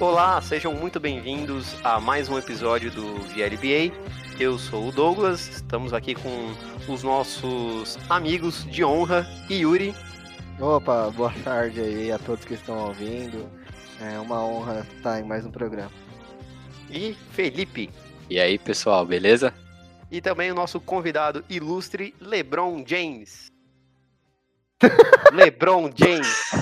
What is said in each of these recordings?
Olá, sejam muito bem-vindos a mais um episódio do VLBA. Eu sou o Douglas, estamos aqui com os nossos amigos de honra, Yuri. Opa, boa tarde aí a todos que estão ouvindo. É uma honra estar em mais um programa. E Felipe. E aí, pessoal, beleza? E também o nosso convidado ilustre, LeBron James. LeBron James.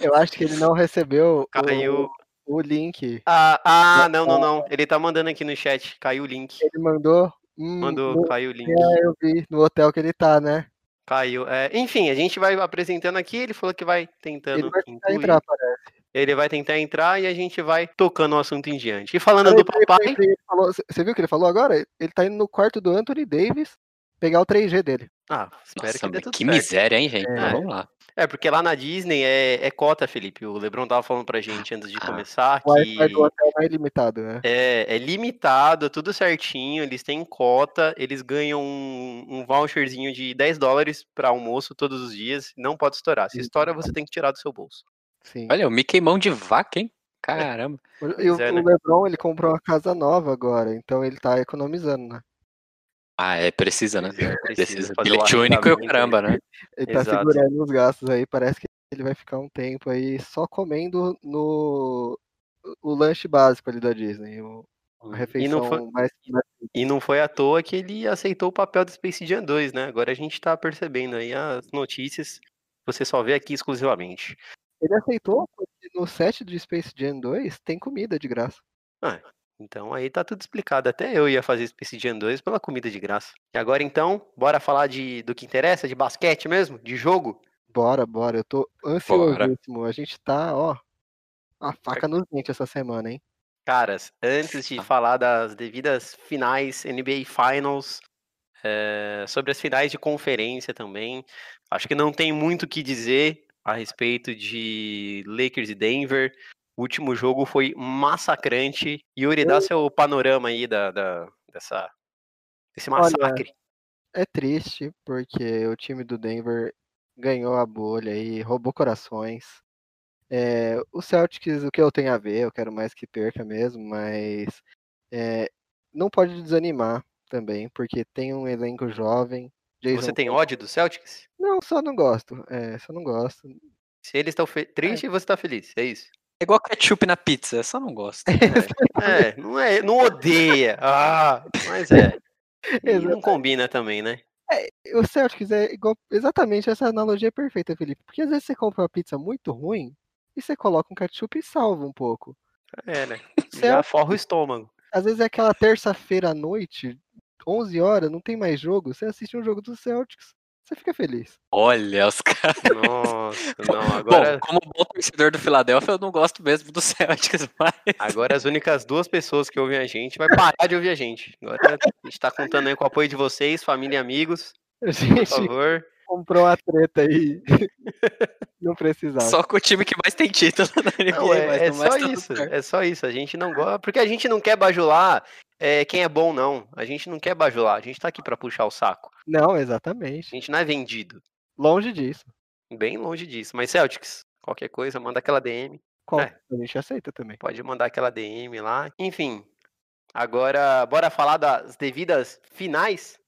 Eu acho que ele não recebeu Caiu. o, o link. Ah, ah, não, não, não. Ele tá mandando aqui no chat. Caiu o link. Ele mandou. Hum, Mandou, no- caiu o link. é, eu vi no hotel que ele tá, né? Caiu. É, enfim, a gente vai apresentando aqui. Ele falou que vai tentando Ele vai tentar incluir. entrar, parece. Ele vai tentar entrar e a gente vai tocando o assunto em diante. E falando Peraí, do papai. falou- Você viu o que ele falou agora? Ele tá indo no quarto do Anthony Davis pegar o 3G dele. Ah, espero Nossa, que dê mas tudo que certo. miséria, hein, gente? É. Vamos lá. É, porque lá na Disney é, é cota, Felipe. O Lebron tava falando pra gente antes de Ah. começar O que Wi-Fi do hotel é ilimitado, né? é, é limitado, tudo certinho, eles têm cota, eles ganham um, um voucherzinho de 10 dólares pra almoço todos os dias, não pode estourar. Se estoura, você tem que tirar do seu bolso. Sim. Olha, o Mickey mão de vaca, hein? Caramba. E o, é, o né? LeBron, ele comprou uma casa nova agora, então ele tá economizando, né? Ah, é, precisa, né? É, precisa Precisa. o Bilhete único e o arrendamento aí. caramba, né? Ele tá Exato. segurando os gastos aí, parece que ele vai ficar um tempo aí só comendo no o lanche básico ali da Disney, o- a E refeição não, foi, mais, e não foi à toa que ele aceitou o papel do Space Jam 2, né? Agora a gente tá percebendo aí as notícias, você só vê aqui exclusivamente. Ele aceitou porque no set do Space Jam 2 tem comida de graça. Então aí tá tudo explicado. Até eu ia fazer Space Jam 2 pela comida de graça. E agora então, bora falar de, do que interessa, de basquete mesmo, de jogo? Bora, bora, eu tô ansiosíssimo. A gente tá, ó, a faca nos dentes essa semana, hein? Caras, antes de falar das devidas finais, NBA Finals, eh, sobre as finais de conferência também, acho que não tem muito o que dizer a respeito de Lakers e Denver. O último jogo foi massacrante. Yuri, dá seu panorama aí da, da- dessa, desse Olha, massacre. É triste porque o time do Denver ganhou a bolha e roubou corações. É, o Celtics, o que eu tenho a ver, eu quero mais que perca mesmo, mas é, não pode desanimar também, porque tem um elenco jovem. Jason Você tem ódio do Celtics? Não, só não gosto. É, só não gosto. Se eles estão tristes, você tá feliz. É isso. É igual ketchup na pizza, eu só não gosto. É, não é, não odeia. Ah, mas é. E não combina também, né? O Celtics é igual, exatamente essa analogia é perfeita, Felipe. Porque às vezes você compra uma pizza muito ruim e você coloca um ketchup e salva um pouco. É, né? Já Celtics, forra o estômago. às vezes é aquela terça-feira à noite, 11 horas, não tem mais jogo, você assiste um jogo do Celtics, você fica feliz. Olha, os caras. Nossa, não. Agora, Bom, como bom torcedor do Philadelphia, eu não gosto mesmo do Celtics, mas. agora as únicas duas pessoas que ouvem a gente vai parar de ouvir a gente. Agora a gente tá contando aí com o apoio de vocês, família e amigos. A Por gente favor. Comprou uma treta aí. não precisava. Só com o time que mais tem título na NBA, Não, é, mas é só isso. É só isso. A gente não gosta. Porque a gente não quer bajular é, quem é bom, não. A gente não quer bajular. A gente tá aqui pra puxar o saco. Não, A exatamente. gente não é vendido. Longe disso. Bem longe disso. Mas Celtics, qualquer coisa, manda aquela DM. Qual- É. A gente aceita também. Pode mandar aquela DM lá. Enfim. Agora, bora falar das devidas finais.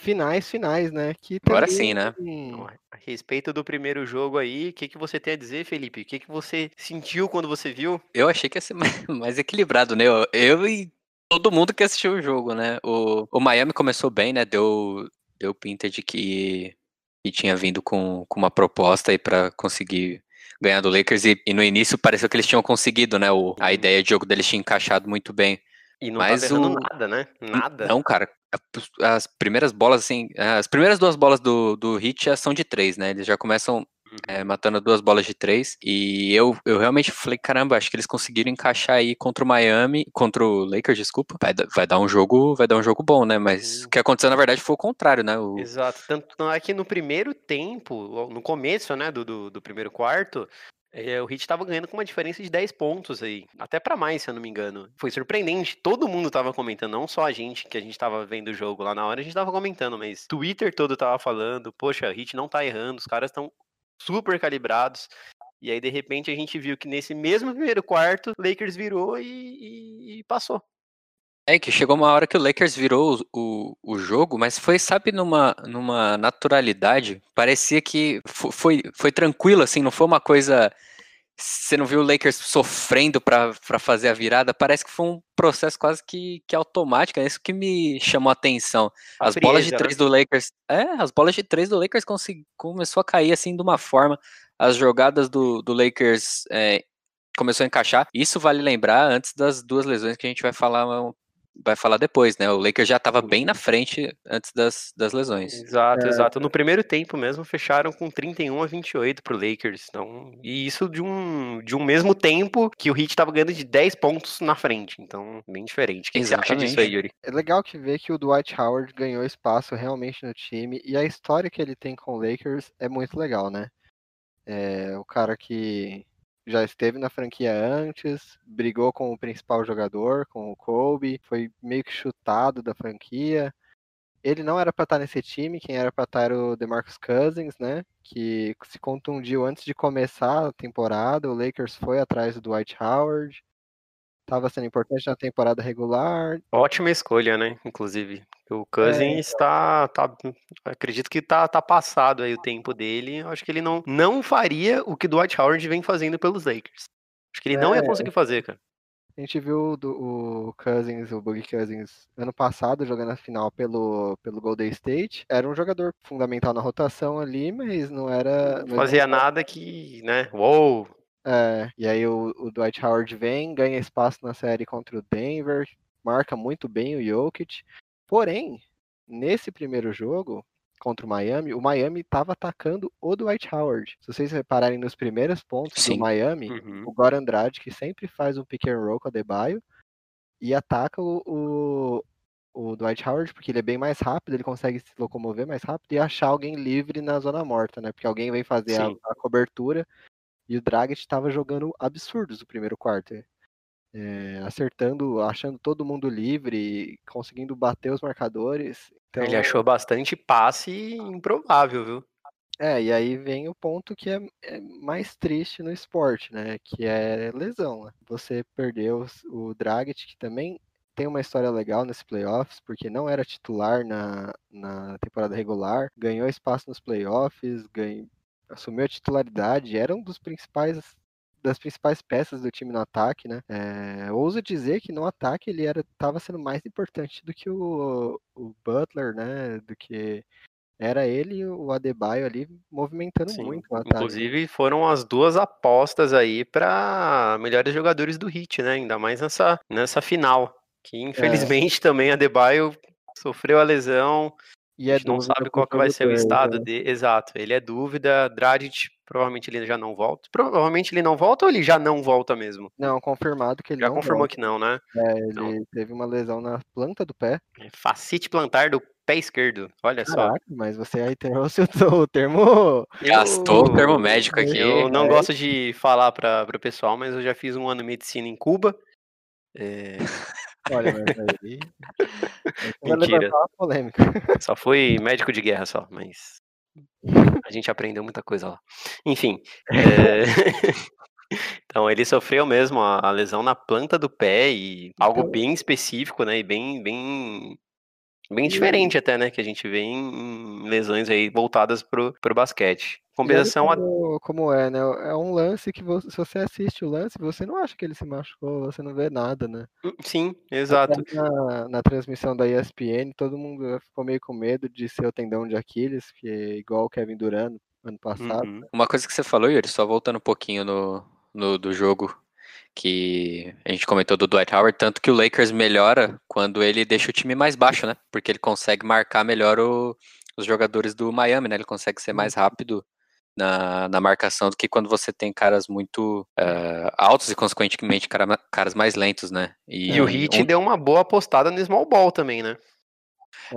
Finais, finais, né? Que Agora também- sim, né? Então, A respeito do primeiro jogo aí, o que, que você tem a dizer, Felipe? O que, que você sentiu quando você viu? Eu achei que ia ser mais, mais equilibrado, né? Eu, eu e todo mundo que assistiu o jogo, né? O, o Miami começou bem, né? Deu, deu pinta de que, que tinha vindo com, com uma proposta aí pra conseguir ganhar do Lakers. E, e no início pareceu que eles tinham conseguido, né? O, a Uhum. ideia de jogo deles tinha encaixado muito bem. E não Mas tava errando o- nada, né? Nada. Não, cara. As primeiras bolas, assim. As primeiras duas bolas do, do Hit já são de três, né? Eles já começam é, matando duas bolas de três. E eu, eu realmente falei, caramba, acho que eles conseguiram encaixar aí contra o Miami, contra o Lakers, desculpa. Vai, dar- vai dar um jogo, vai dar um jogo bom, né? Mas Uhum. o que aconteceu, na verdade, foi o contrário, né? O, Exato. Tanto é que no primeiro tempo, no começo, né, do, do, do primeiro quarto, eh, o Heat estava ganhando com uma diferença de 10 pontos aí. Até pra mais, se eu não me engano. Foi surpreendente. Todo mundo tava comentando, não só a gente, que a gente tava vendo o jogo lá na hora, a gente tava comentando, mas Twitter todo tava falando, poxa, o Heat não tá errando, os caras estão super calibrados. E aí, de repente, a gente viu que nesse mesmo primeiro quarto, Lakers virou e, e, e passou. É que chegou uma hora que o Lakers virou o, o, jogo, mas foi, sabe, numa, numa naturalidade. Parecia que foi, foi tranquilo, assim, não foi uma coisa. Você não viu o Lakers sofrendo para fazer a virada? Parece que foi um processo quase que, que automático. É isso que me chamou a atenção. A as frieza, bolas de né? três né? do Lakers. É, as bolas de três do Lakers consegui, começou a cair assim de uma forma. As jogadas do, do Lakers é, começou a encaixar. Isso vale lembrar antes das duas lesões que a gente vai falar vai falar depois, né? O Lakers já estava bem na frente antes das, das lesões. Exato, é. exato. No primeiro tempo mesmo fecharam com 31 a 28 pro Lakers. Então, e isso de um, de um mesmo tempo que o Heat estava ganhando de 10 pontos na frente. Então, bem diferente. O que você acha disso aí, Yuri? É legal que ver que o Dwight Howard ganhou espaço realmente no time e a história que ele tem com o Lakers é muito legal, né? É, o cara que já esteve na franquia antes, brigou com o principal jogador, com o Kobe, foi meio que chutado da franquia. Ele não era para estar nesse time, quem era para estar era o DeMarcus Cousins, né? Que se contundiu antes de começar a temporada. O Lakers foi atrás do Dwight Howard. Estava sendo importante na temporada regular. Ótima escolha, né? Inclusive. O Cousins está. É. Tá, tá, acredito que tá, tá passado aí o tempo dele. Acho que ele não, não faria o que Dwight Howard vem fazendo pelos Lakers. Acho que ele é. não ia é. conseguir fazer, cara. A gente viu do, o Cousins, o Boogie Cousins, ano passado, jogando a final pelo, pelo Golden State. Era um jogador fundamental na rotação ali, mas não era. Não fazia nada que, né? Uou! É, e aí o, o, Dwight Howard vem, ganha espaço na série contra o Denver, marca muito bem o Jokic. Porém, nesse primeiro jogo contra o Miami, o Miami estava atacando o Dwight Howard. Se vocês repararem nos primeiros pontos Sim. do Miami, uhum. o Goran Andrade, que sempre faz um pick and roll com o Adebayo, e ataca o, o, o Dwight Howard, porque ele é bem mais rápido, ele consegue se locomover mais rápido e achar alguém livre na zona morta, né? Porque alguém vem fazer a, a, cobertura e o Dragic estava jogando absurdos no primeiro quarto. É, acertando, achando todo mundo livre, conseguindo bater os marcadores. Então... Ele achou bastante passe improvável, viu? É, e aí vem o ponto que é, é mais triste no esporte, né? Que é lesão. Né? Você perdeu o Dragic, que também tem uma história legal nesse playoffs, porque não era titular na, na temporada regular, ganhou espaço nos playoffs, ganhou, assumiu a titularidade, era um dos principais das principais peças do time no ataque, né? É, ouso dizer que no ataque ele era estava sendo mais importante do que o, o Butler, né? Do que era ele e o Adebayo ali movimentando Sim, muito o ataque. Inclusive foram as duas apostas aí para melhores jogadores do Heat, né? Ainda mais nessa, nessa final, que é. infelizmente é. também Adebayo sofreu a lesão, e a gente não sabe qual que vai ser o estado né? dele. Exato, ele é dúvida. Dragic, provavelmente ele já não volta. Provavelmente ele não volta ou ele já não volta mesmo? Não, confirmado que ele já não confirmou volta. que não, né? É, ele então... teve uma lesão na planta do pé. É, facite plantar do pé esquerdo. Olha Caraca, só. Mas você aí trouxe o termo. Gastou o termo médico aqui. Eu não é. gosto de falar para o pessoal, mas eu já fiz um ano de medicina em Cuba. É... Olha, mas aí. Mentira. polêmica. Só fui médico de guerra só, mas. A gente aprendeu muita coisa lá. Enfim. É... Então ele sofreu mesmo a, a, lesão na planta do pé e algo então bem específico, né? E bem, bem, bem diferente até, né? Que a gente vê em, lesões aí voltadas pro, pro basquete. Compensação como, a... como é, né? É um lance que você, se você assiste o lance, você não acha que ele se machucou, você não vê nada, né? Hum, sim, exato. Na, na transmissão da ESPN, todo mundo ficou meio com medo de ser o tendão de Aquiles, que é igual o Kevin Durant ano passado. Uhum. Uma coisa que você falou, Yuri, só voltando um pouquinho no, no do jogo que a gente comentou do Dwight Howard, tanto que o Lakers melhora quando ele deixa o time mais baixo, né? Porque ele consegue marcar melhor o, os jogadores do Miami, né? Ele consegue ser mais rápido na, na marcação do que quando você tem caras muito uh, altos e, consequentemente, cara, caras mais lentos, né? E, e o Heat um... deu uma boa apostada no small ball também, né?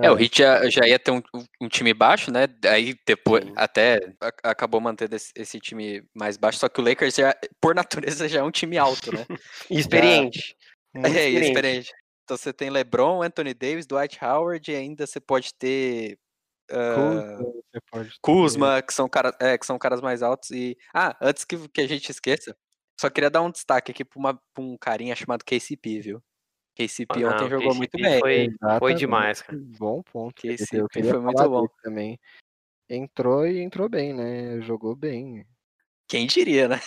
É, é, o Heat já, já ia ter um, um, time baixo, né? Aí depois Sim. até acabou mantendo esse, esse, time mais baixo, só que o Lakers já, por natureza, já é um time alto, né? experiente. Já... É, experiente. experiente. Então você tem LeBron, Anthony Davis, Dwight Howard e ainda você pode ter uh, Kuzma, que são, cara, é, que são caras mais altos. E. Ah, antes que, que a gente esqueça, só queria dar um destaque aqui pra um carinha chamado KCP, viu? KCP ah, ontem jogou KCP muito bem. Foi, foi demais, cara. Bom ponto. KCP foi muito bom. Também. Entrou e entrou bem, né? Jogou bem. Quem diria, né?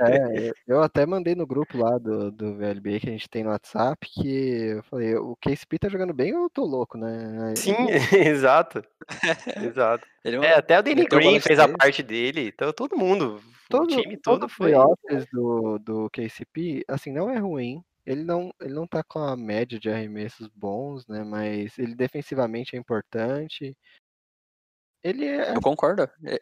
É, eu até mandei no grupo lá do, do VLB que a gente tem no WhatsApp que eu falei, o KCP tá jogando bem ou eu tô louco, né? Sim, exato. exato. É, é, até o Danny Green fez a parte dele, então todo mundo, todo, o time todo, todo foi. do, do KCP, assim, não é ruim. Ele não, ele não tá com a média de arremessos bons, né? Mas ele defensivamente é importante. Ele é. Eu concordo. É,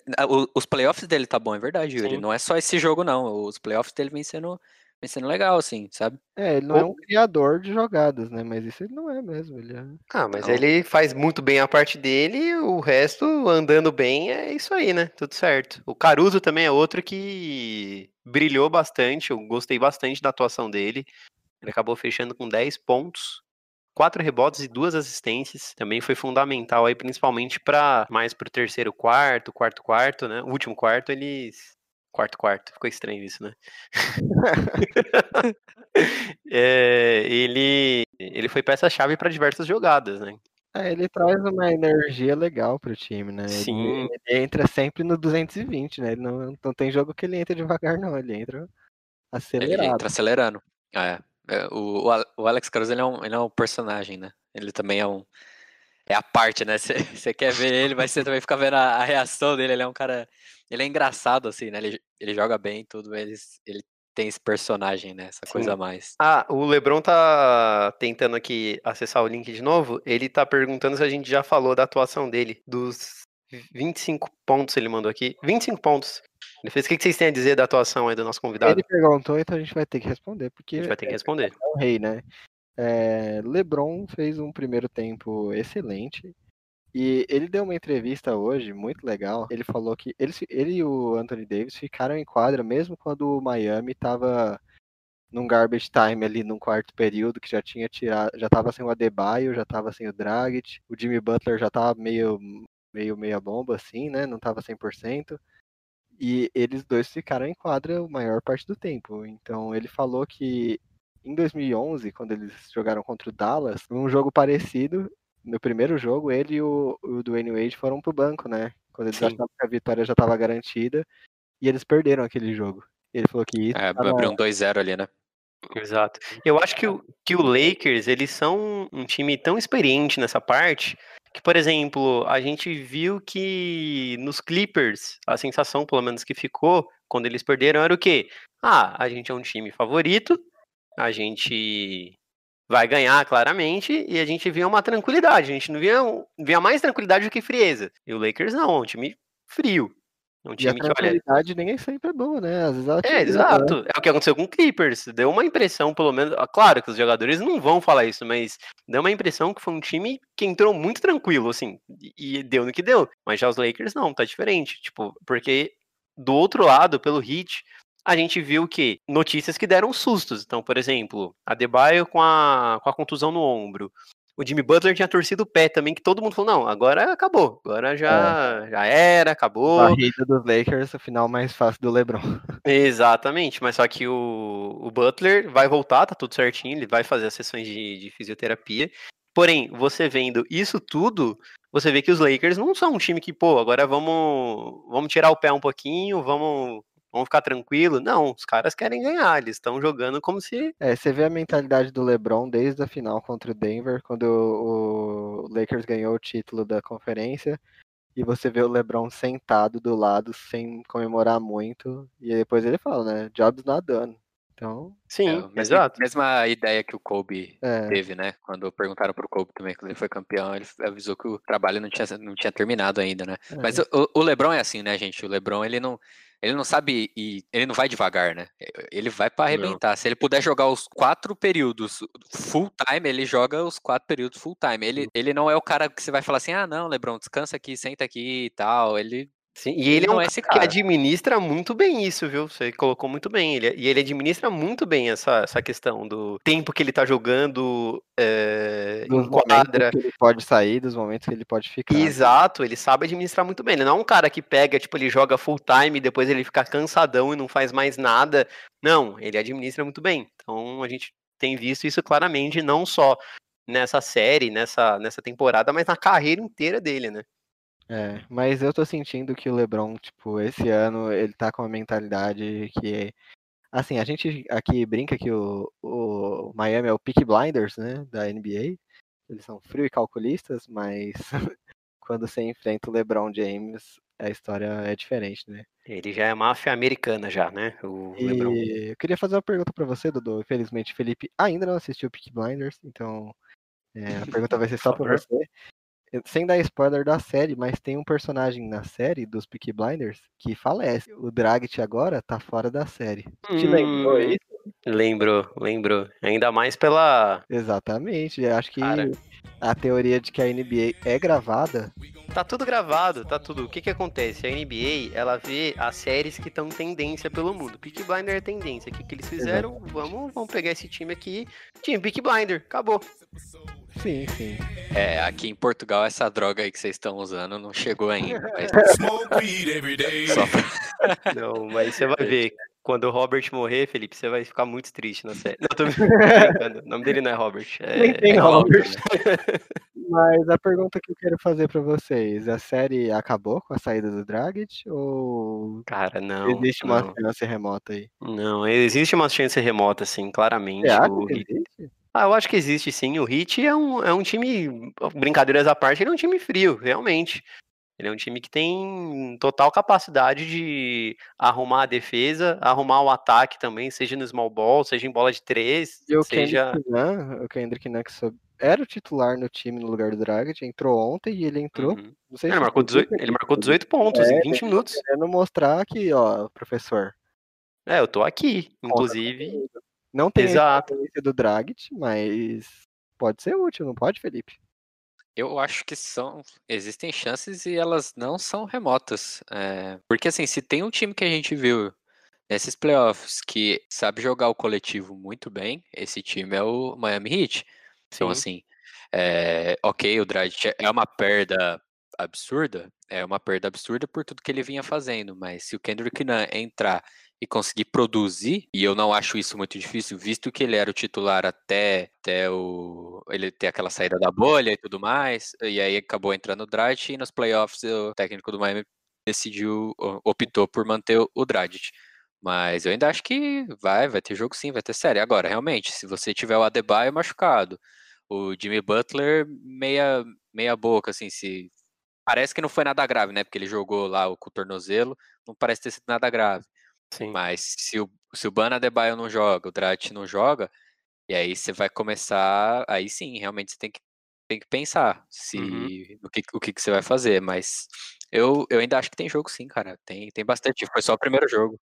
os playoffs dele tá bom, é verdade, Yuri. Sim. Não é só esse jogo, não. Os playoffs dele vem sendo, vem sendo legal, assim, sabe? É, ele não é um criador de jogadas, né? Mas isso ele não é mesmo. Ele é... Ah, mas não. ele faz muito bem a parte dele, o resto, andando bem, é isso aí, né? Tudo certo. O Caruso também é outro que brilhou bastante. Eu gostei bastante da atuação dele. Ele acabou fechando com 10 pontos quatro rebotes e duas assistências. Também foi fundamental aí, principalmente para mais pro terceiro quarto, quarto quarto, né? O último quarto eles quarto quarto, ficou estranho isso, né? é, ele ele foi peça-chave para diversas jogadas, né? É, ele traz uma energia legal pro time, né? Sim. Ele, ele, entra sempre no 220, né? Ele não, não tem jogo que ele entra devagar, não. Ele entra acelerado. Ele entra acelerando. É. É, o, o Alex Caruso ele é, um, ele é um personagem, né? Ele também é um. É a parte, né? Você quer ver ele, mas você também fica vendo a, a, reação dele. Ele é um cara. Ele é engraçado, assim, né? Ele, ele joga bem tudo, mas ele tem esse personagem, né? Essa Sim. coisa a mais. Ah, o Lebron tá tentando aqui acessar o link de novo. Ele tá perguntando se a gente já falou da atuação dele, dos 25 pontos ele mandou aqui. 25 pontos. Ele fez o que vocês têm a dizer da atuação aí do nosso convidado? Ele perguntou, então a gente vai ter que responder, porque. A gente vai ter que responder. É o rei, né? É, LeBron fez um primeiro tempo excelente. E ele deu uma entrevista hoje, muito legal. Ele falou que ele, ele e o Anthony Davis ficaram em quadra mesmo quando o Miami estava num garbage time ali num quarto período, que já tinha tirado, já tava sem o Adebayo, já tava sem o Dragic, o Jimmy Butler já tava meio meio meia bomba assim, né? Não tava 100%. E eles dois ficaram em quadra a maior parte do tempo. Então ele falou que em 2011, quando eles jogaram contra o Dallas, um jogo parecido, no primeiro jogo, ele e o, o Dwayne Wade foram pro banco, né? Quando eles Sim. achavam que a vitória já estava garantida. E eles perderam aquele jogo. Ele falou que isso. É, tava... abriu um 2-0 ali, né? Exato. Eu acho que o, que o Lakers, eles são um time tão experiente nessa parte que, por exemplo, a gente viu que nos Clippers, a sensação, pelo menos, que ficou quando eles perderam era o quê? Ah, a gente é um time favorito, a gente vai ganhar claramente e a gente via uma tranquilidade. A gente não via, via mais tranquilidade do que frieza. E o Lakers não, é um time frio. Um time e a tranquilidade nem sempre é boa, né? Às vezes é, exato. É o que aconteceu com o Clippers. Deu uma impressão, pelo menos. Ah, claro que os jogadores não vão falar isso, mas deu uma impressão que foi um time que entrou muito tranquilo, assim. E deu no que deu. Mas já os Lakers não, tá diferente. Tipo, porque do outro lado, pelo Heat, a gente viu que notícias que deram sustos. Então, por exemplo, a Debaio com a, com a contusão no ombro o Jimmy Butler tinha torcido o pé também, que todo mundo falou, não, agora acabou, agora já, é. já era, acabou. A rede dos Lakers, o final mais fácil do LeBron. Exatamente, mas só que o, o Butler vai voltar, tá tudo certinho, ele vai fazer as sessões de, de fisioterapia. Porém, você vendo isso tudo, você vê que os Lakers não são um time que, pô, agora vamos, vamos tirar o pé um pouquinho, vamos vamos ficar tranquilo. Não, os caras querem ganhar, eles estão jogando como se. É, você vê a mentalidade do LeBron desde a final contra o Denver, quando o, Lakers ganhou o título da conferência. E você vê o LeBron sentado do lado, sem comemorar muito. E depois ele fala, né? Jobs not done. Então. Sim, é, exato. Mesma ideia que o Kobe é. teve, né? Quando perguntaram pro Kobe também, quando ele foi campeão, ele avisou que o trabalho não tinha, não tinha terminado ainda, né? É. Mas o, o LeBron é assim, né, gente? O LeBron, ele não ele não sabe e ele não vai devagar, né? Ele vai para arrebentar. Não. Se ele puder jogar os quatro períodos full time, ele joga os quatro períodos full time. Ele, ele não é o cara que você vai falar assim: ah, não, Lebron, descansa aqui, senta aqui e tal. Ele Sim, e ele é um é esse cara que administra muito bem isso, viu? Você colocou muito bem. Ele, e ele administra muito bem essa, essa questão do tempo que ele tá jogando é, dos em quadra. que ele pode sair, dos momentos que ele pode ficar. Exato, ele sabe administrar muito bem. Ele não é um cara que pega, tipo, ele joga full time, depois ele fica cansadão e não faz mais nada. Não, ele administra muito bem. Então a gente tem visto isso claramente, não só nessa série, nessa, nessa temporada, mas na carreira inteira dele, né? É, mas eu tô sentindo que o LeBron, tipo, esse ano ele tá com uma mentalidade que assim, a gente aqui brinca que o, o Miami é o Peak Blinders, né, da NBA. Eles são frio e calculistas, mas quando você enfrenta o LeBron James, a história é diferente, né? Ele já é máfia americana já, né? O e LeBron. eu queria fazer uma pergunta para você, Dudu. Infelizmente, Felipe ainda não assistiu Peak Blinders, então é, a pergunta vai ser só para você sem dar spoiler da série, mas tem um personagem na série dos Peaky Blinders que falece. O Dragt agora tá fora da série. Hum, Te lembrou isso? Lembro, lembro. Ainda mais pela. Exatamente. Eu acho que Cara. a teoria de que a NBA é gravada. Tá tudo gravado, tá tudo. O que que acontece? A NBA, ela vê as séries que estão tendência pelo mundo. Peaky Blinder é tendência. O que, que eles fizeram? Vamos, vamos pegar esse time aqui. Time Peaky Blinder, acabou. Sim, sim. É, aqui em Portugal essa droga aí que vocês estão usando não chegou ainda. Mas... pra... Não, mas você vai ver. Quando o Robert morrer, Felipe, você vai ficar muito triste na série. Não, tô brincando. O nome dele não é Robert. É, Nem tem é Robert. Robert. Mas a pergunta que eu quero fazer para vocês, a série acabou com a saída do Dragic ou Cara, não. Existe uma não. chance remota aí? Não, existe uma chance remota, sim, claramente. o... existe? Ah, eu acho que existe sim. O Heat é um, é um time, brincadeiras à parte, ele é um time frio, realmente. Ele é um time que tem total capacidade de arrumar a defesa, arrumar o ataque também, seja no small ball, seja em bola de três, e o seja... Kendrick Nunn, o Kendrick Nunn que era o titular no time no lugar do Dragic, entrou ontem e ele entrou. Uhum. Não sei ele, se marcou 18, ele marcou 18 pontos é, em 20 minutos. Querendo mostrar que, ó, professor. É, eu tô aqui, inclusive. Não tem Exato. a do Dragic, mas pode ser útil, não pode, Felipe? Eu acho que são. Existem chances e elas não são remotas. É, porque assim, se tem um time que a gente viu nesses playoffs que sabe jogar o coletivo muito bem, esse time é o Miami Heat. Então, assim, é, ok, o Dragic é uma perda absurda, é uma perda absurda por tudo que ele vinha fazendo, mas se o Kendrick Nunn entrar e conseguir produzir, e eu não acho isso muito difícil, visto que ele era o titular até, até o, ele ter aquela saída da bolha e tudo mais, e aí acabou entrando o Dragic, e nos playoffs o técnico do Miami decidiu, optou por manter o Dragic. Mas eu ainda acho que vai, vai ter jogo sim, vai ter série. Agora, realmente, se você tiver o Adebayo machucado, o Jimmy Butler meia, meia boca, assim, se... Parece que não foi nada grave, né? Porque ele jogou lá com o tornozelo, não parece ter sido nada grave. Sim. Mas se o, se o Bana Adebayo não joga, o Drat não joga, e aí você vai começar. Aí sim, realmente você tem que, tem que pensar se uhum. o, que, o que, que você vai fazer. Mas eu, eu ainda acho que tem jogo sim, cara. Tem, tem bastante. Foi só o primeiro jogo.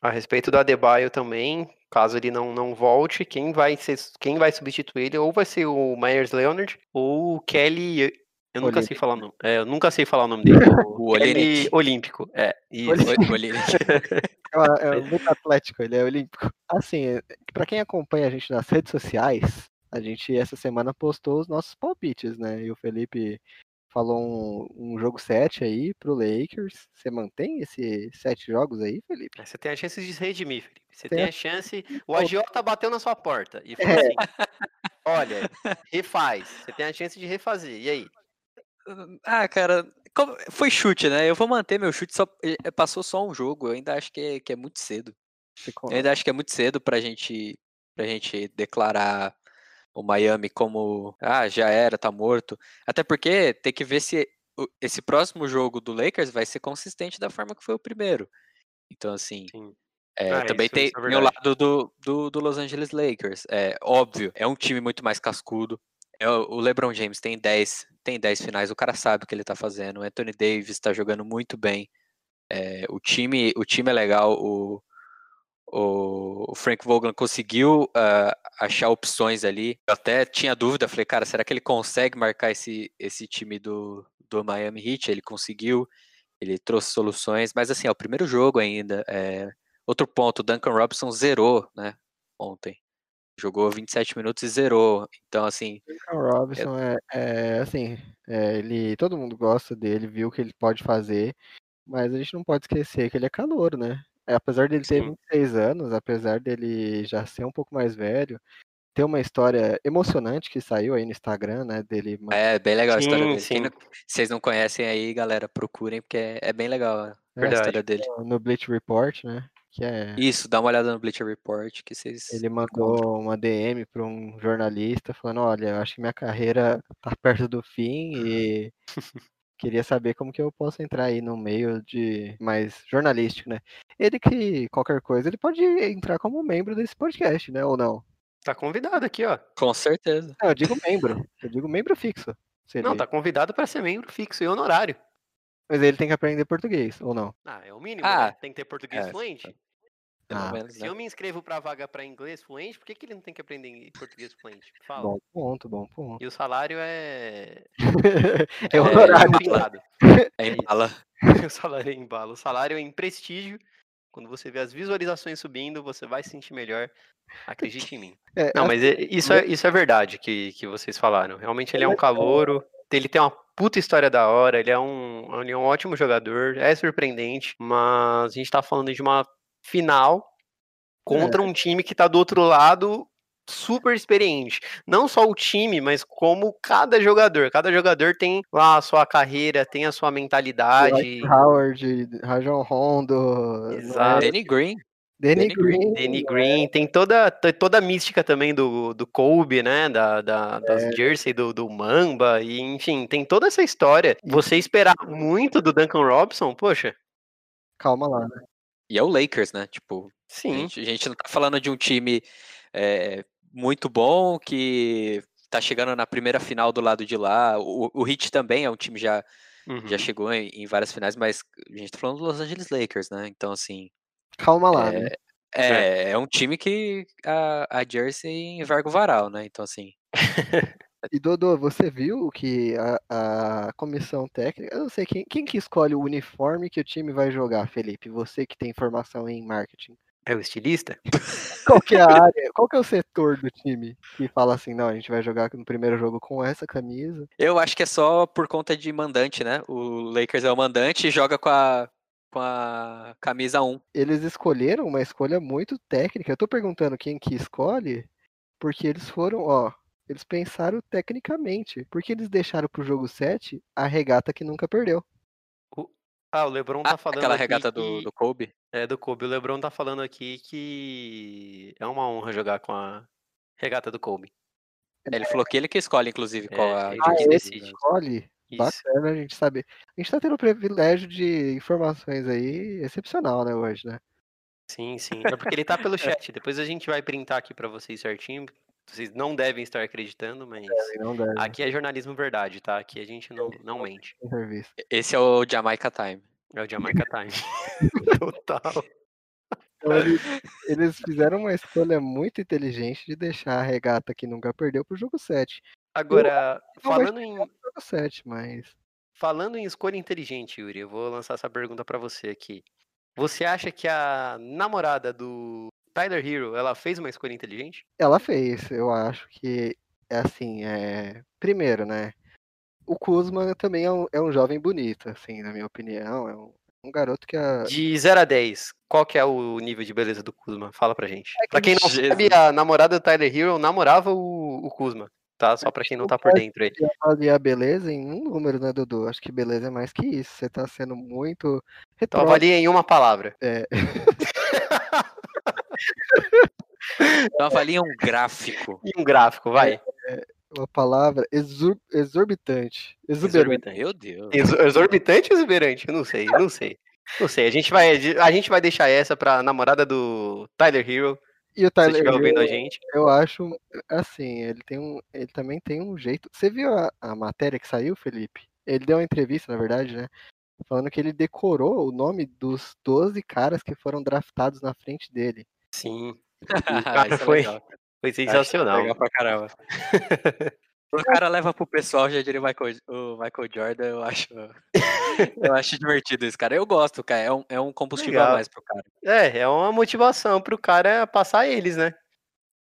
A respeito do Adebayo também, caso ele não, não volte, quem vai ser, quem vai substituir ele ou vai ser o Myers Leonard ou o Kelly eu nunca sei falar o nome. É, eu nunca sei falar o nome dele. O, o Olímpico. É, isso. é, é muito atlético, ele é olímpico. Assim, para quem acompanha a gente nas redes sociais, a gente essa semana postou os nossos palpites, né? E o Felipe falou um, um jogo 7 aí pro Lakers. Você mantém esses sete jogos aí, Felipe? É, você tem a chance de se redimir, Felipe. Você tem, tem a chance. O agiota bateu na sua porta e falou é. assim: olha, refaz. Você tem a chance de refazer. E aí? Ah, cara, foi chute, né? Eu vou manter meu chute, só eh, passou só um jogo. Eu ainda acho que é, que é muito cedo. Eu ainda acho que é muito cedo pra gente, pra gente declarar o Miami como ah, já era, tá morto. Até porque tem que ver se esse próximo jogo do Lakers vai ser consistente da forma que foi o primeiro. Então, assim. É, ah, também isso, tem, isso é o lado do, do, do, Los Angeles Lakers. É óbvio, é um time muito mais cascudo. É, o LeBron James tem 10, tem 10 finais, o cara sabe o que ele tá fazendo. O Anthony Davis tá jogando muito bem. É, o, time, o time é legal. O, o, Frank Vogel conseguiu uh, achar opções ali. Eu até tinha dúvida, falei, cara, será que ele consegue marcar esse, esse time do, do Miami Heat? Ele conseguiu. ele trouxe soluções, mas assim, é o primeiro jogo ainda. É... Outro ponto, o Duncan Robinson zerou, né, ontem. Jogou 27 minutos e zerou. Então, assim. Duncan Robinson é, é assim, é, ele, todo mundo gosta dele, viu o que ele pode fazer, mas a gente não pode esquecer que ele é calor, né? É, apesar dele ter Sim. 26 anos, apesar dele já ser um pouco mais velho, tem uma história emocionante que saiu aí no Instagram, né? Dele É bem legal a história Sim, dele. Sim. não- vocês não conhecem aí, galera, procurem, porque é, é bem legal a- a Verdade. história dele. no Bleach Report, né? Que é Isso, dá uma olhada no Bleacher Report, que vocês. Ele encontram. mandou uma DM para um jornalista falando, olha, eu acho que minha carreira tá perto do fim e queria saber como que eu posso entrar aí no meio de mais jornalístico, né? Ele que qualquer coisa, ele pode entrar como membro desse podcast, né? Ou não? Tá convidado aqui, ó. Com certeza. Não, eu digo membro. Eu digo membro fixo. Se Não, tá convidado para ser membro fixo e honorário. Mas ele tem que aprender português, ou não? Ah, é o mínimo, Ah, né? Tem que ter português é, fluente. Ah, menos, Se né? eu me inscrevo pra vaga pra inglês fluente, por que, que ele não tem que aprender em português fluente? Fala. Bom ponto, bom ponto. E o salário é. É honorário. é pingado. É em bala. o salário é em bala. O salário é em prestígio. Quando você vê as visualizações subindo, você vai se sentir melhor. Acredite em mim. É, Não, mas é- isso é, isso é verdade que, que vocês falaram. Realmente ele é um calouro. Ele tem uma puta história da hora. Ele é um, ele é um ótimo jogador. É surpreendente. Mas a gente tá falando de uma final contra um time que tá do outro lado super experiente. Não só o time, mas como cada jogador. Cada jogador tem lá a sua carreira, tem a sua mentalidade. Howard, Rajon Rondo, não é? Exato. Danny Green. Danny Danny Green. Danny Green, tem toda, toda a mística também do, do Kobe, né? Da, da, das jersey do, do Mamba, e enfim, tem toda essa história. Você esperar muito do Duncan Robinson, poxa, Calma lá, né? E é o Lakers, né? Tipo, a sim, gente, a gente não tá falando de um time é, muito bom que tá chegando na primeira final do lado de lá. O, o Heat também é um time já uhum. já chegou em, em várias finais, mas a gente tá falando do Los Angeles Lakers, né? Então, assim, Calma lá, né? é, é um time que a, a Jersey enverga o varal, né? Então, assim, E Dodô, você viu que a, a comissão técnica, eu não sei quem, quem que escolhe o uniforme que o time vai jogar, Felipe? Você que tem formação em marketing. é o estilista? Qual que é a área, qual que é o setor do time que fala assim, não, a gente vai jogar no primeiro jogo com essa camisa? eu acho que é só por conta de mandante, né? O Lakers é o mandante e joga com a, com a camisa 1. Eles escolheram uma escolha muito técnica. Eu tô perguntando quem que escolhe, porque eles foram, ó, eles pensaram tecnicamente, porque eles deixaram pro jogo 7 a regata que nunca perdeu. Ah, o Lebron tá Ah, falando aquela aqui regata do, que- do Kobe. É, do Kobe. O Lebron tá falando aqui que é uma honra jogar com a regata do Kobe. Ele falou que ele que escolhe, inclusive, qual É, a Ah, que ele decide. escolhe? Isso. Bacana a gente saber. A gente tá tendo o privilégio de informações aí excepcional, né, hoje, né? Sim, sim. É porque ele tá pelo chat. Depois a gente vai printar aqui pra vocês certinho. Vocês não devem estar acreditando, mas Não deve aqui é jornalismo verdade, tá? Aqui a gente não, não mente. Esse é o Jamaica Time. É o Jamaica Time. Total. Então, eles, eles fizeram uma escolha muito inteligente de deixar a regata que nunca perdeu pro jogo 7. Agora, vai falando em, 7, mas. falando em escolha inteligente, Yuri, eu vou lançar essa pergunta pra você aqui. Você acha que a namorada do Tyler Hero, ela fez uma escolha inteligente? Ela fez, eu acho que é assim, é. Primeiro, né? O Kuzma também é um, é um jovem bonito, assim, na minha opinião. É um, um garoto que a. De 0 a 10, qual que é o nível de beleza do Kuzma? Fala pra gente. Pra quem não Jesus. sabe, a namorada do Tyler Hero namorava o, o Kuzma, tá? Só pra quem não tá por dentro aí. avaliar a beleza em um número, né, Dudu? Acho que beleza é mais que isso. Você tá sendo muito Então avalia em uma palavra. É, Então avalia um gráfico. E um gráfico, vai. uma palavra exor- exorbitante. Exuberante. Exorbitante. Meu Deus. Exo- Exorbitante ou exuberante? Eu não sei, não sei. Não sei, a gente vai, a gente vai deixar essa pra namorada do Tyler Hero, E o Tyler ouvindo a gente. eu acho, assim, ele tem um, ele também tem um jeito. Você viu a, a matéria que saiu, Felipe? Ele deu uma entrevista, na verdade, né? Falando que ele decorou o nome dos 12 caras que foram draftados na frente dele. Sim, cara, é foi- legal. foi Acho sensacional. Legal pra caramba. O cara leva pro pessoal, já diria o Michael, o Michael Jordan, eu acho. eu acho divertido isso, cara. Eu gosto, cara. É um, é um combustível Legal. a mais pro cara. É, é uma motivação pro cara passar eles, né?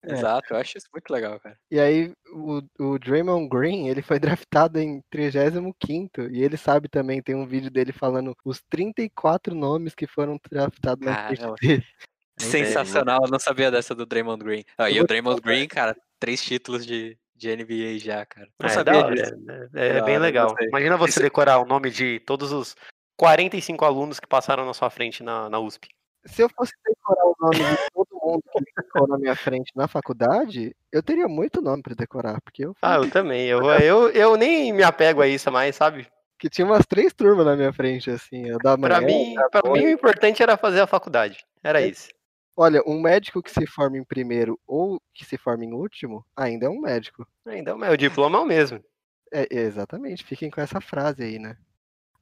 É. Exato, eu acho isso muito legal, cara. E aí, o, o Draymond Green, ele foi draftado em 35 e ele sabe também, tem um vídeo dele falando os 34 nomes que foram draftados na dele. Sensacional, eu não sabia dessa do Draymond Green. Ah, e o Draymond. Green, cara, três títulos de, de NBA já, cara. Não É, sabia da hora, disso. né? É, Da bem hora, legal. Imagina você Esse- decorar o nome de todos os 45 alunos que passaram na sua frente na, na USP. Se eu fosse decorar o nome de todo mundo que ficou na minha frente na faculdade, eu teria muito nome pra decorar, porque eu Ah, eu também. Eu, eu, eu nem me apego a isso mais, sabe? que tinha umas três turmas na minha frente, assim, da Pra mim, pra mim, o importante era fazer a faculdade. Era É. isso. Olha, um médico que se forma em primeiro ou que se forma em último, ainda é um médico. Então, o diploma é o mesmo. É, exatamente, fiquem com essa frase aí, né?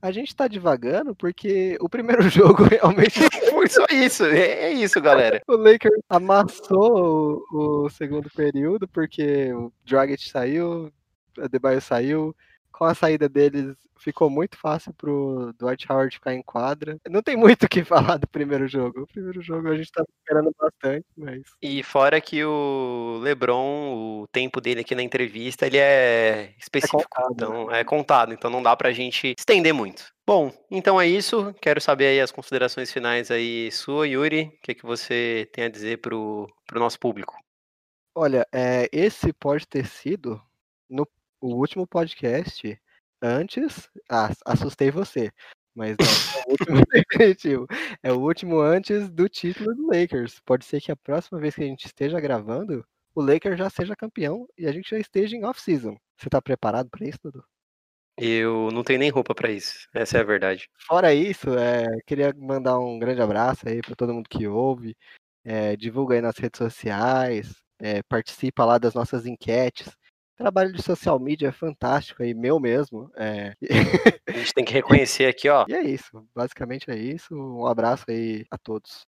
A gente tá divagando porque o primeiro jogo realmente Foi só isso. É, é isso, galera. o Lakers amassou o, o segundo período porque o Dragic saiu, o Adebayo saiu. Com a saída deles, ficou muito fácil pro Dwight Howard ficar em quadra. Não tem muito o que falar do primeiro jogo. O primeiro jogo a gente tá esperando bastante, mas E fora que o LeBron, o tempo dele aqui na entrevista, ele é específico. contado, né? então, é contado, então não dá pra gente estender muito. Bom, então é isso. Quero saber aí as considerações finais aí sua, Yuri. O que, que você tem a dizer pro, pro nosso público? Olha, é, esse pode ter sido no o último podcast antes. Ah, assustei você. Mas não, é o último definitivo. É o último antes do título do Lakers. Pode ser que a próxima vez que a gente esteja gravando, o Lakers já seja campeão e a gente já esteja em off-season. Você tá preparado para isso, Dudu? Eu não tenho nem roupa pra isso. Essa é a verdade. Fora isso, é, queria mandar um grande abraço aí para todo mundo que ouve. É, divulga aí nas redes sociais, é, participa lá das nossas enquetes. Trabalho de social media é fantástico aí, meu mesmo. é. A gente tem que reconhecer aqui, ó. E é isso, basicamente é isso. Um abraço aí a todos.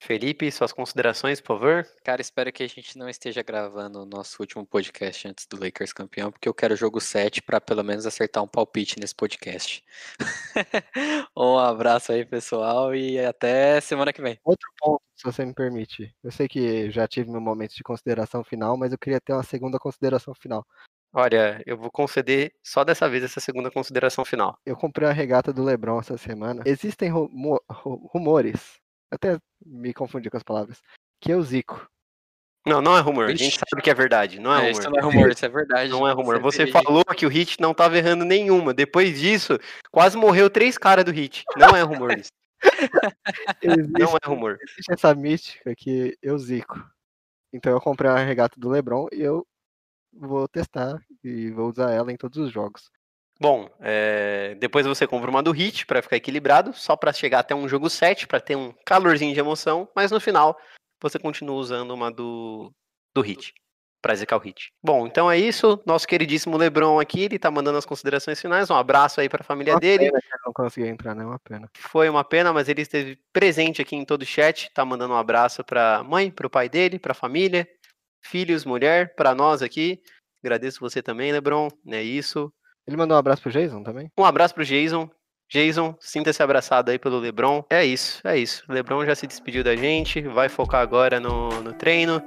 Felipe, suas considerações, por favor. Cara, espero que a gente não esteja gravando o nosso último podcast antes do Lakers campeão, porque eu quero o jogo 7 pra pelo menos acertar um palpite nesse podcast. um abraço aí, pessoal, e até semana que vem. Outro ponto, se você me permite. Eu sei que já tive meu momento de consideração final, mas eu queria ter uma segunda consideração final. Olha, eu vou conceder só dessa vez essa segunda consideração final. Eu comprei a regata do Lebron essa semana. Existem rumo- ru- rumores, até me confundi com as palavras, que eu zico. Não, não é rumor. A gente sabe que é verdade. Não é, É, isso rumor. não é rumor, isso é verdade. Não é rumor. Você teve- falou que o Hit não tava errando nenhuma. Depois disso, quase morreu três caras do Hit. Não é rumor isso. Existe, Não é rumor. existe essa mística que eu zico. Então eu comprei uma regata do Lebron e eu vou testar e vou usar ela em todos os jogos. Bom, é, depois você compra uma do Hit pra ficar equilibrado, só pra chegar até um jogo 7, pra ter um calorzinho de emoção, mas no final você continua usando uma do, do Hit, zicar o Hit. Bom, então é isso. Nosso queridíssimo Lebron aqui, ele tá mandando as considerações finais. Um abraço aí pra família Uma dele. pena que eu não consegui entrar, né? Uma pena. Foi uma pena, mas ele esteve presente aqui em todo o chat, tá mandando um abraço pra mãe, pro pai dele, pra família, filhos, mulher, pra nós aqui. Agradeço você também, Lebron. É isso. Ele mandou um abraço pro Jason também? Um abraço pro Jason. Jason, sinta-se abraçado aí pelo LeBron. É isso, é isso. O LeBron já se despediu da gente, vai focar agora no, no treino.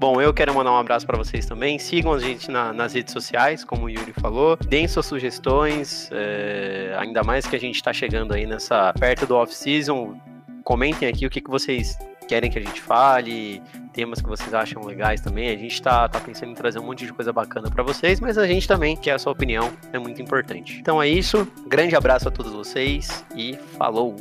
Bom, eu quero mandar um abraço para vocês também. Sigam a gente na- nas redes sociais, como o Yuri falou. Deem suas sugestões, é, ainda mais que a gente tá chegando aí nessa perto do off-season. Comentem aqui o que, que vocês querem que a gente fale, temas que vocês acham legais também. A gente tá, tá pensando em trazer um monte de coisa bacana para vocês, mas a gente também quer a sua opinião, é muito importante. Então é isso, grande abraço a todos vocês e falou!